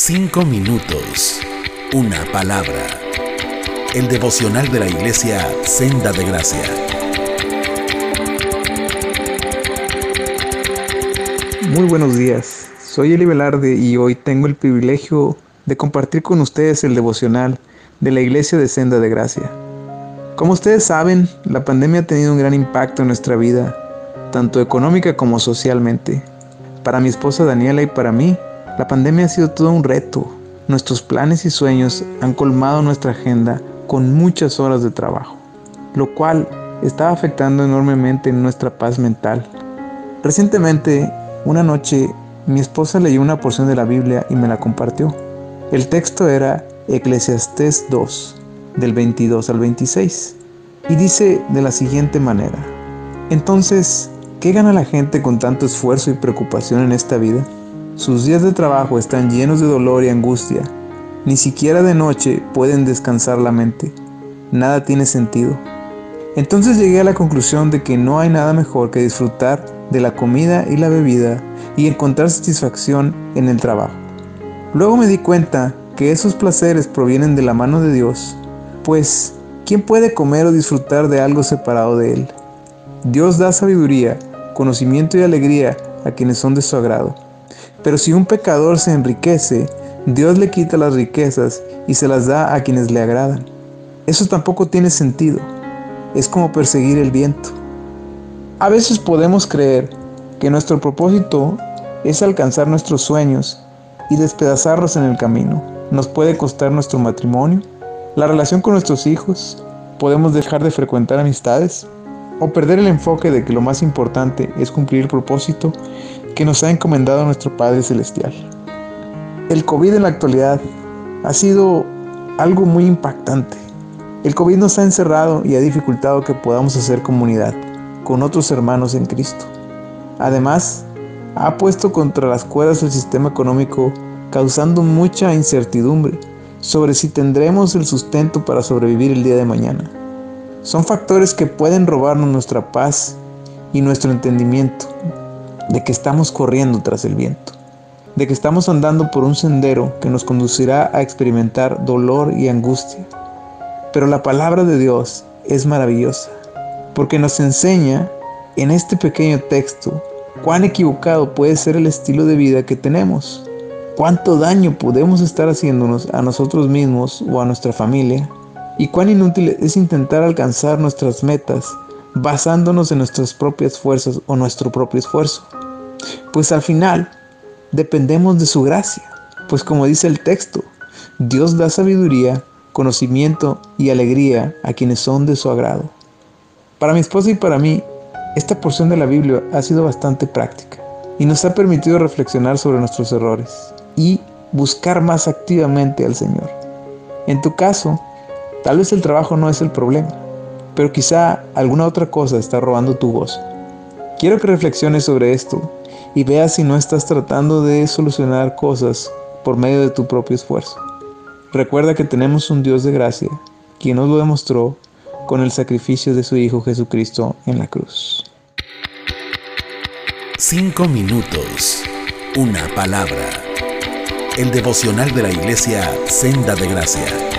Cinco minutos. Una palabra. El devocional de la iglesia Senda de Gracia. Muy buenos días. Soy Eli Velarde y hoy tengo el privilegio de compartir con ustedes el devocional de la iglesia de Senda de Gracia. Como ustedes saben, la pandemia ha tenido un gran impacto en nuestra vida, tanto económica como socialmente. Para mi esposa Daniela y para mí, la pandemia ha sido todo un reto. Nuestros planes y sueños han colmado nuestra agenda con muchas horas de trabajo, lo cual está afectando enormemente nuestra paz mental. Recientemente, una noche, mi esposa leyó una porción de la Biblia y me la compartió. El texto era Eclesiastés 2, del 22 al 26, y dice de la siguiente manera, entonces, ¿qué gana la gente con tanto esfuerzo y preocupación en esta vida? Sus días de trabajo están llenos de dolor y angustia. Ni siquiera de noche pueden descansar la mente. Nada tiene sentido. Entonces llegué a la conclusión de que no hay nada mejor que disfrutar de la comida y la bebida y encontrar satisfacción en el trabajo. Luego me di cuenta que esos placeres provienen de la mano de Dios, pues ¿quién puede comer o disfrutar de algo separado de Él? Dios da sabiduría, conocimiento y alegría a quienes son de su agrado. Pero si un pecador se enriquece, Dios le quita las riquezas y se las da a quienes le agradan. Eso tampoco tiene sentido. Es como perseguir el viento. A veces podemos creer que nuestro propósito es alcanzar nuestros sueños y despedazarlos en el camino. Nos puede costar nuestro matrimonio, la relación con nuestros hijos, podemos dejar de frecuentar amistades o perder el enfoque de que lo más importante es cumplir el propósito que nos ha encomendado nuestro Padre Celestial. El COVID en la actualidad ha sido algo muy impactante. El COVID nos ha encerrado y ha dificultado que podamos hacer comunidad con otros hermanos en Cristo. Además, ha puesto contra las cuerdas el sistema económico causando mucha incertidumbre sobre si tendremos el sustento para sobrevivir el día de mañana. Son factores que pueden robarnos nuestra paz y nuestro entendimiento de que estamos corriendo tras el viento, de que estamos andando por un sendero que nos conducirá a experimentar dolor y angustia. Pero la palabra de Dios es maravillosa, porque nos enseña en este pequeño texto cuán equivocado puede ser el estilo de vida que tenemos, cuánto daño podemos estar haciéndonos a nosotros mismos o a nuestra familia, y cuán inútil es intentar alcanzar nuestras metas basándonos en nuestras propias fuerzas o nuestro propio esfuerzo. Pues al final dependemos de su gracia, pues como dice el texto, Dios da sabiduría, conocimiento y alegría a quienes son de su agrado. Para mi esposa y para mí, esta porción de la Biblia ha sido bastante práctica y nos ha permitido reflexionar sobre nuestros errores y buscar más activamente al Señor. En tu caso, tal vez el trabajo no es el problema, pero quizá alguna otra cosa está robando tu gozo. Quiero que reflexiones sobre esto y veas si no estás tratando de solucionar cosas por medio de tu propio esfuerzo. Recuerda que tenemos un Dios de gracia, quien nos lo demostró con el sacrificio de su Hijo Jesucristo en la cruz. Cinco minutos, una palabra. El devocional de la iglesia Senda de Gracia.